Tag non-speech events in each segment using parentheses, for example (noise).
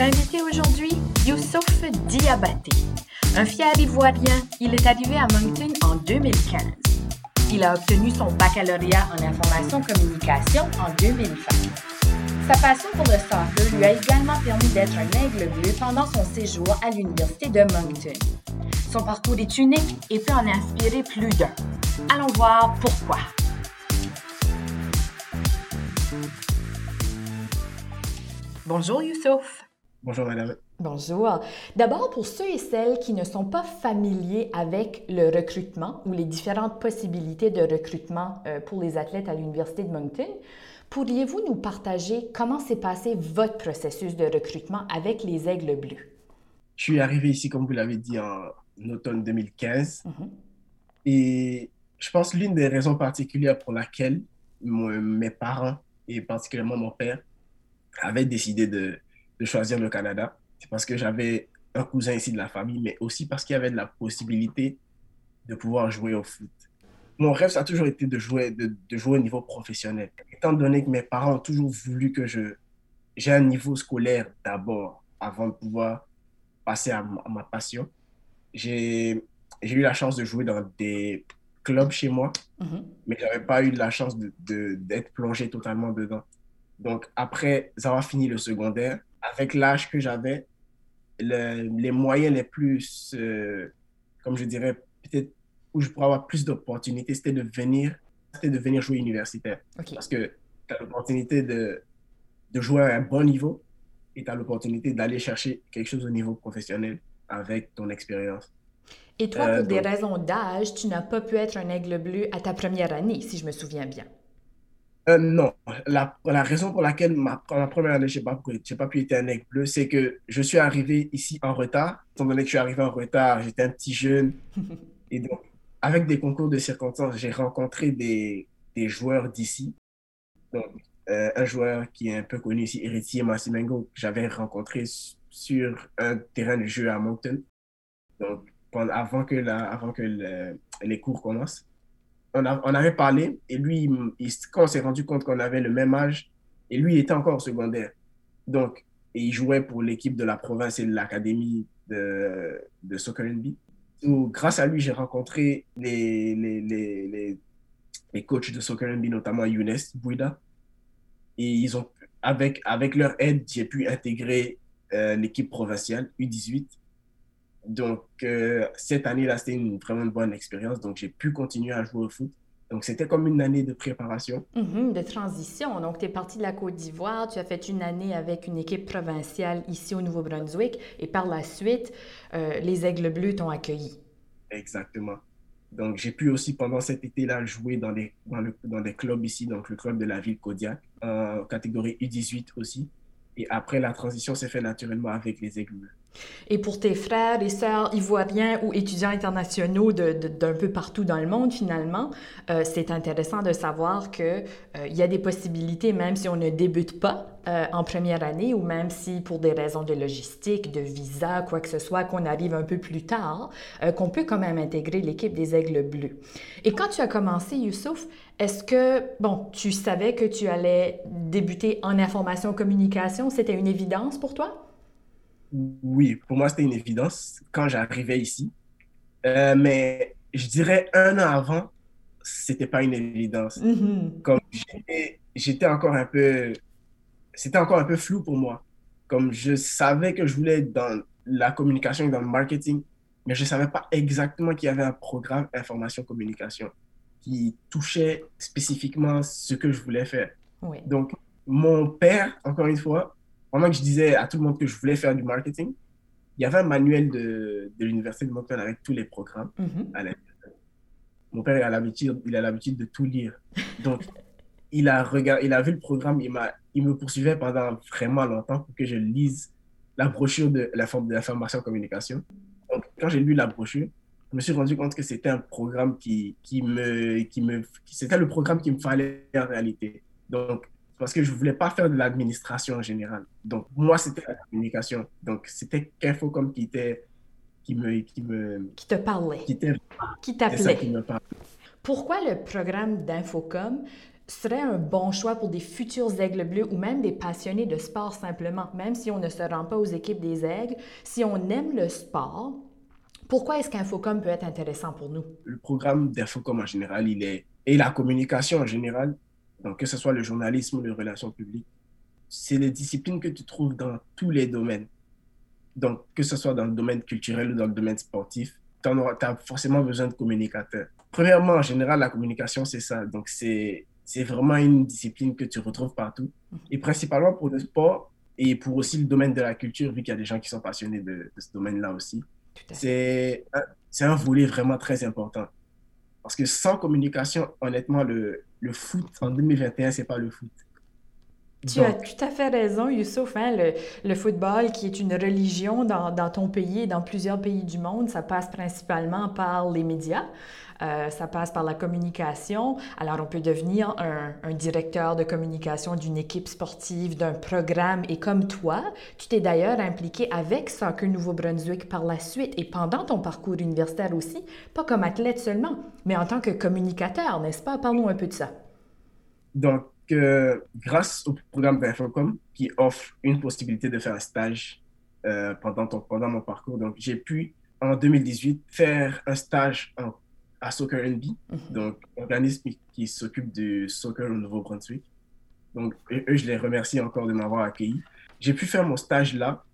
Invité aujourd'hui, Youssouf Diabaté. Un fier Ivoirien, il est arrivé à Moncton en 2015. Il a obtenu son baccalauréat en information communication en 2020. Sa passion pour le soccer lui a également permis d'être un aigle bleu pendant son séjour à l'université de Moncton. Son parcours est unique et peut en inspirer plus d'un. Allons voir pourquoi. Bonjour Youssouf. Bonjour madame. Bonjour. D'abord, pour ceux et celles qui ne sont pas familiers avec le recrutement ou les différentes possibilités de recrutement euh, pour les athlètes à l'Université de Moncton, pourriez-vous nous partager comment s'est passé votre processus de recrutement avec les Aigles Bleus? Je suis arrivé ici, comme vous l'avez dit, en automne 2015. Mhm. Et je pense l'une des raisons particulières pour laquelle mes parents, et particulièrement mon père, avaient décidé de, de choisir le Canada, c'est parce que j'avais un cousin ici de la famille, mais aussi parce qu'il y avait de la possibilité de pouvoir jouer au foot. Mon rêve, ça a toujours été de jouer, de, de jouer au niveau professionnel. Étant donné que mes parents ont toujours voulu que je j'ai un niveau scolaire d'abord avant de pouvoir passer à ma, passion, j'ai eu la chance de jouer dans des clubs chez moi, mm-hmm. mais je n'avais pas eu la chance d'être de, plongé totalement dedans. Donc, après avoir fini le secondaire, avec l'âge que j'avais, les moyens les plus, euh, comme je dirais, peut-être où je pourrais avoir plus d'opportunités, c'était de venir, c'était de venir jouer universitaire. Parce que tu as l'opportunité de, de jouer à un bon niveau et tu as l'opportunité d'aller chercher quelque chose au niveau professionnel avec ton expérience. Et toi, pour euh, des raisons d'âge, tu n'as pas pu être un aigle bleu à ta première année, si je me souviens bien. Euh, non, la, la, raison pour laquelle ma, ma première année, je n'ai pas, pas, pu être un aigle bleu, c'est que je suis arrivé ici en retard. Étant donné que je suis arrivé en retard, j'étais un petit jeune. (laughs) et donc, avec des concours de circonstances, j'ai rencontré des, des joueurs d'ici. Donc, euh, un joueur qui est un peu connu ici, Héritier Massimengo, que j'avais rencontré sur un terrain de jeu à Moncton. Donc, pendant, avant que, la, avant que les cours commencent on, avait parlé et lui, quand on s'est rendu compte qu'on avait le même âge, et lui était encore au secondaire. Donc, et il jouait pour l'équipe de la province et de l'académie de, de Soccer NB. Donc, grâce à lui, j'ai rencontré les, les, les, les, coachs de Soccer NB, notamment Younes Bouida. Et ils ont, avec, avec leur aide, j'ai pu intégrer euh, l'équipe provinciale U18 donc, euh, cette année-là, c'était une vraiment bonne expérience. Donc, j'ai pu continuer à jouer au foot. Donc, c'était comme une année de préparation. Mhm, de transition. Donc, tu es parti de la Côte d'Ivoire, tu as fait une année avec une équipe provinciale ici au Nouveau-Brunswick et par la suite, euh, les Aigles Bleus t'ont accueilli. Exactement. Donc, j'ai pu aussi, pendant cet été-là, jouer dans des, dans, dans, des clubs ici, donc le club de la ville Kodiak, en catégorie U18 aussi. Et après, la transition s'est faite naturellement avec les Aigles Bleus. Et pour tes frères et sœurs ivoiriens ou étudiants internationaux d'un peu partout dans le monde, finalement, euh, c'est intéressant de savoir qu'il euh, y a des possibilités, même si on ne débute pas euh, en première année ou même si pour des raisons de logistique, de visa, quoi que ce soit, qu'on arrive un peu plus tard, qu'on peut quand même intégrer l'équipe des Aigles Bleus. Et quand tu as commencé, Youssouf, est-ce que, bon, tu savais que tu allais débuter en information communication? C'était une évidence pour toi? Oui, pour moi, c'était une évidence quand j'arrivais ici. Euh, mais je dirais un an avant, c'était pas une évidence. Mm-hmm. Comme j'étais encore un peu, c'était encore un peu flou pour moi. Comme je savais que je voulais être dans la communication et dans le marketing, mais je savais pas exactement qu'il y avait un programme information communication qui touchait spécifiquement ce que je voulais faire. Donc, mon père, encore une fois, pendant que je disais à tout le monde que je voulais faire du marketing, il y avait un manuel de, de l'Université de Montréal avec tous les programmes mm-hmm. Mon père il a l'habitude, il a l'habitude de tout lire. Donc, (laughs) il a, regardé, il a vu le programme, il, m'a, il me poursuivait pendant vraiment longtemps pour que je lise la brochure de la forme de l'information communication. Donc, quand j'ai lu la brochure, je me suis rendu compte que c'était un programme qui, qui me, qui me, c'était le programme qu'il me fallait en réalité. Donc, parce que je voulais pas faire de l'administration en général. Donc, moi, c'était la communication. Donc, c'était comme qui était, qui me, qui me... Qui te parlait. Qui t'appelait. Qui Pourquoi le programme d'Infocom serait un bon choix pour des futurs aigles bleus ou même des passionnés de sport simplement, même si on ne se rend pas aux équipes des aigles, si on aime le sport, pourquoi est-ce qu'Infocom peut être intéressant pour nous? Le programme d'Infocom en général, il est, et la communication en général, donc que ce soit le journalisme ou les relations publiques, c'est des disciplines que tu trouves dans tous les domaines. Donc, que ce soit dans le domaine culturel ou dans le domaine sportif, tu as forcément besoin de communicateurs. Premièrement, en général, la communication, c'est ça. Donc, c'est vraiment une discipline que tu retrouves partout. Et principalement pour le sport et pour aussi le domaine de la culture, vu qu'il y a des gens qui sont passionnés de, ce domaine-là aussi. C'est un volet vraiment très important. Parce que sans communication, honnêtement, le, foot en 2021, c'est pas le foot. Tu as tout à fait raison, Youssouf. Hein? Le, le, football, qui est une religion dans, dans, ton pays et dans plusieurs pays du monde, ça passe principalement par les médias. Euh, ça passe par la communication. Alors, on peut devenir un, un directeur de communication d'une équipe sportive, d'un programme. Et comme toi, tu t'es d'ailleurs impliqué avec Soccer Nouveau-Brunswick par la suite et pendant ton parcours universitaire aussi, pas comme athlète seulement, mais en tant que communicateur, n'est-ce pas? Parle-nous un peu de ça. Donc, grâce au programme d'Infocom qui offre une possibilité de faire un stage euh, pendant, ton, pendant mon parcours, donc j'ai pu en 2018 faire un stage à Soccer NB, mhm. donc organisme qui s'occupe du soccer au Nouveau-Brunswick. Donc, eux, je les remercie encore de m'avoir accueilli. J'ai pu faire mon stage là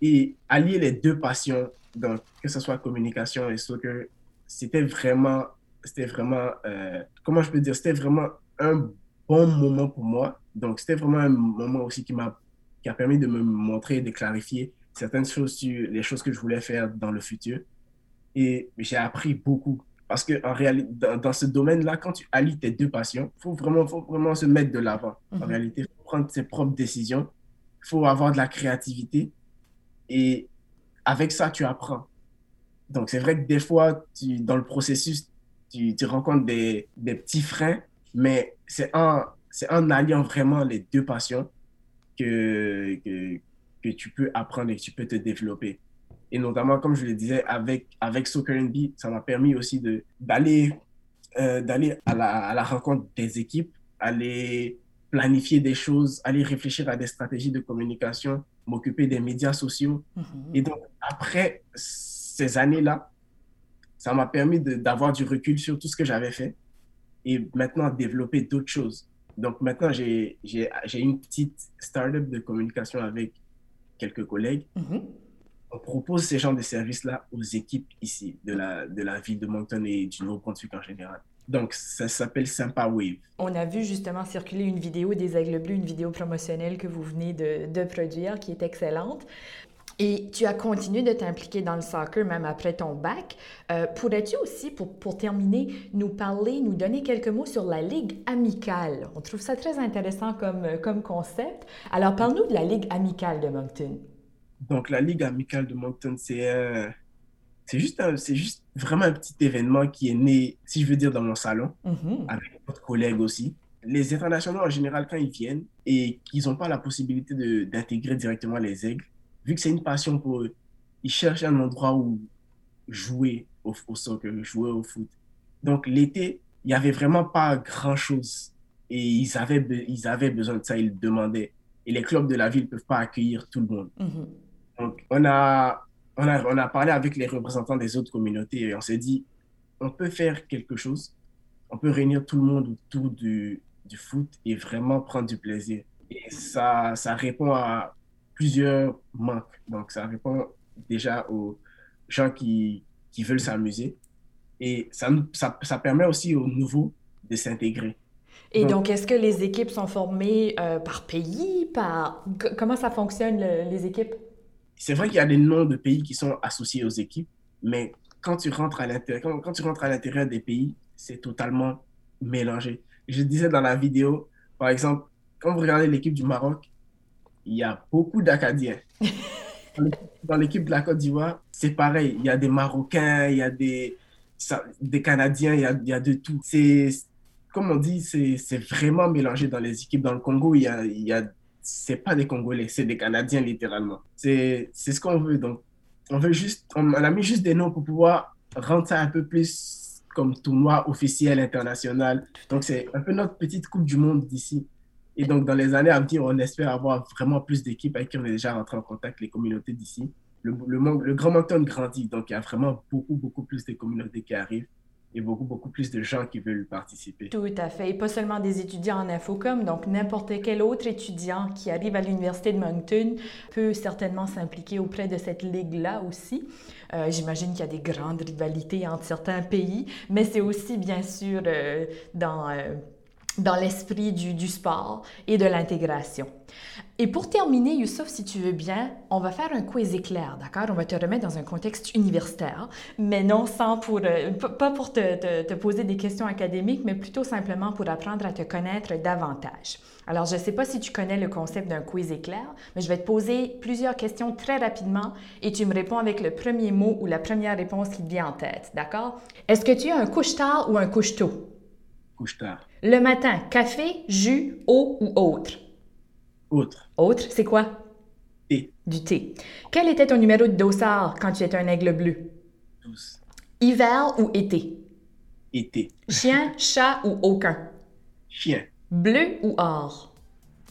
et allier les deux passions, donc que ce soit communication et soccer, c'était vraiment, c'était vraiment, euh, comment je peux dire, c'était vraiment un bon moment pour moi. Donc, c'était vraiment un moment aussi qui m'a qui a permis de me montrer et de clarifier certaines choses sur les choses que je voulais faire dans le futur. Et j'ai appris beaucoup. Parce que en réalité, dans, ce domaine-là, quand tu allies tes deux passions, il faut vraiment, faut vraiment se mettre de l'avant. En mhm. réalité, il faut prendre ses propres décisions. Il faut avoir de la créativité. Et avec ça, tu apprends. Donc, c'est vrai que des fois, tu, dans le processus, tu, tu rencontres des, des petits freins mais c'est en, c'est en alliant vraiment les deux passions que, que, que, tu peux apprendre et que tu peux te développer. Et notamment, comme je le disais, avec, avec Soccer NB, ça m'a permis aussi de, d'aller, euh, d'aller à la, à la rencontre des équipes, aller planifier des choses, aller réfléchir à des stratégies de communication, m'occuper des médias sociaux. Mm-hmm. Et donc, après ces années-là, ça m'a permis d'avoir du recul sur tout ce que j'avais fait et maintenant développer d'autres choses. Donc maintenant, j'ai une petite startup de communication avec quelques collègues. Mm-hmm. On propose ces genres de services-là aux équipes ici, de la, de la ville de Moncton et du Nouveau-Brunswick en général. Donc, ça s'appelle Sympa Wave. On a vu justement circuler une vidéo des Aigles Bleus, une vidéo promotionnelle que vous venez de, de produire qui est excellente. Et tu as continué de t'impliquer dans le soccer même après ton bac. Euh, pourrais-tu aussi, pour, pour, terminer, nous parler, nous donner quelques mots sur la Ligue amicale? On trouve ça très intéressant comme, comme concept. Alors, parle-nous de la Ligue amicale de Moncton. Donc, la Ligue amicale de Moncton, c'est euh, c'est juste, c'est juste vraiment un petit événement qui est né, si je veux dire, dans mon salon, mm-hmm. avec d'autres collègues aussi. Les internationaux, en général, quand ils viennent et qu'ils n'ont pas la possibilité d'intégrer directement les aigles, vu que c'est une passion pour eux, ils cherchent un endroit où jouer au, soccer, jouer au foot. Donc l'été, il n'y avait vraiment pas grand-chose. Et ils avaient, ils avaient besoin de ça, ils demandaient. Et les clubs de la ville ne peuvent pas accueillir tout le monde. Mm-hmm. Donc on a, on, a, on a parlé avec les représentants des autres communautés et on s'est dit, on peut faire quelque chose. On peut réunir tout le monde autour du, du foot et vraiment prendre du plaisir. Et ça, ça répond à plusieurs manques. Donc, ça répond déjà aux gens qui, qui veulent s'amuser. Et ça, ça, ça, permet aussi aux nouveaux de s'intégrer. Et donc, est-ce que les équipes sont formées euh, par pays, par... Comment ça fonctionne, les équipes? C'est vrai qu'il y a des noms de pays qui sont associés aux équipes, mais quand tu rentres à l'intérieur, quand, quand, tu rentres à l'intérieur des pays, c'est totalement mélangé. Je disais dans la vidéo, par exemple, quand vous regardez l'équipe du Maroc, il y a beaucoup d'Acadiens. (laughs) Dans l'équipe de la Côte d'Ivoire, c'est pareil. Il y a des Marocains, il y a des, des Canadiens, il y a, il y a de tout. C'est, comme on dit, c'est vraiment mélangé dans les équipes. Dans le Congo, il y a, il y a c'est pas des Congolais, c'est des Canadiens littéralement. C'est ce qu'on veut. Donc, on veut juste, on, a mis juste des noms pour pouvoir rendre ça un peu plus comme tournoi officiel international. Donc, c'est un peu notre petite Coupe du Monde d'ici. Et donc, dans les années à venir, on espère avoir vraiment plus d'équipes avec qui on est déjà rentré en contact, les communautés d'ici. Le, Grand Moncton grandit, donc il y a vraiment beaucoup, beaucoup plus de communautés qui arrivent et beaucoup, beaucoup plus de gens qui veulent participer. Tout à fait. Et pas seulement des étudiants en Infocom, donc n'importe quel autre étudiant qui arrive à l'Université de Moncton peut certainement s'impliquer auprès de cette ligue-là aussi. Euh, J'imagine qu'il y a des grandes rivalités entre certains pays, mais c'est aussi bien sûr euh, dans... Euh, dans l'esprit du, sport et de l'intégration. Et pour terminer, Youssouf, si tu veux bien, on va faire un quiz éclair, d'accord? On va te remettre dans un contexte universitaire, mais non sans pour, euh, pas pour te, te, te, poser des questions académiques, mais plutôt simplement pour apprendre à te connaître davantage. Alors, je ne sais pas si tu connais le concept d'un quiz éclair, mais je vais te poser plusieurs questions très rapidement et tu me réponds avec le premier mot ou la première réponse qui te vient en tête, d'accord? Est-ce que tu as un couche-tard ou un couche-tôt? Couche-tard. Le matin, café, jus, eau ou autre? Autre. Autre, c'est quoi? Thé. Du thé. Quel était ton numéro de dossard quand tu étais un aigle bleu? 12. Hiver ou été? Été. Chien, chat ou aucun? Chien. Bleu ou or?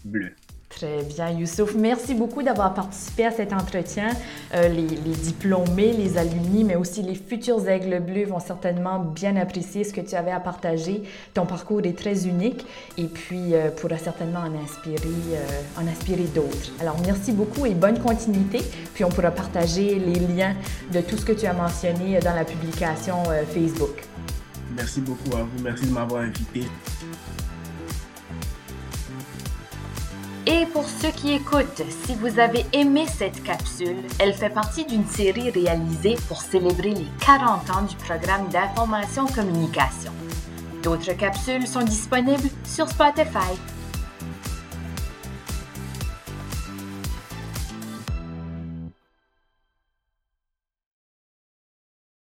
Bleu. Très bien, Youssouf. Merci beaucoup d'avoir participé à cet entretien. Euh, les, diplômés, les alumni, mais aussi les futurs aigles bleus vont certainement bien apprécier ce que tu avais à partager. Ton parcours est très unique et puis euh, pourra certainement en inspirer, euh, en inspirer d'autres. Alors, merci beaucoup et bonne continuité. Puis, on pourra partager les liens de tout ce que tu as mentionné dans la publication Facebook. Merci beaucoup à vous. Merci de m'avoir invité. Pour ceux qui écoutent, si vous avez aimé cette capsule, elle fait partie d'une série réalisée pour célébrer les 40 ans du programme d'information communication. D'autres capsules sont disponibles sur Spotify.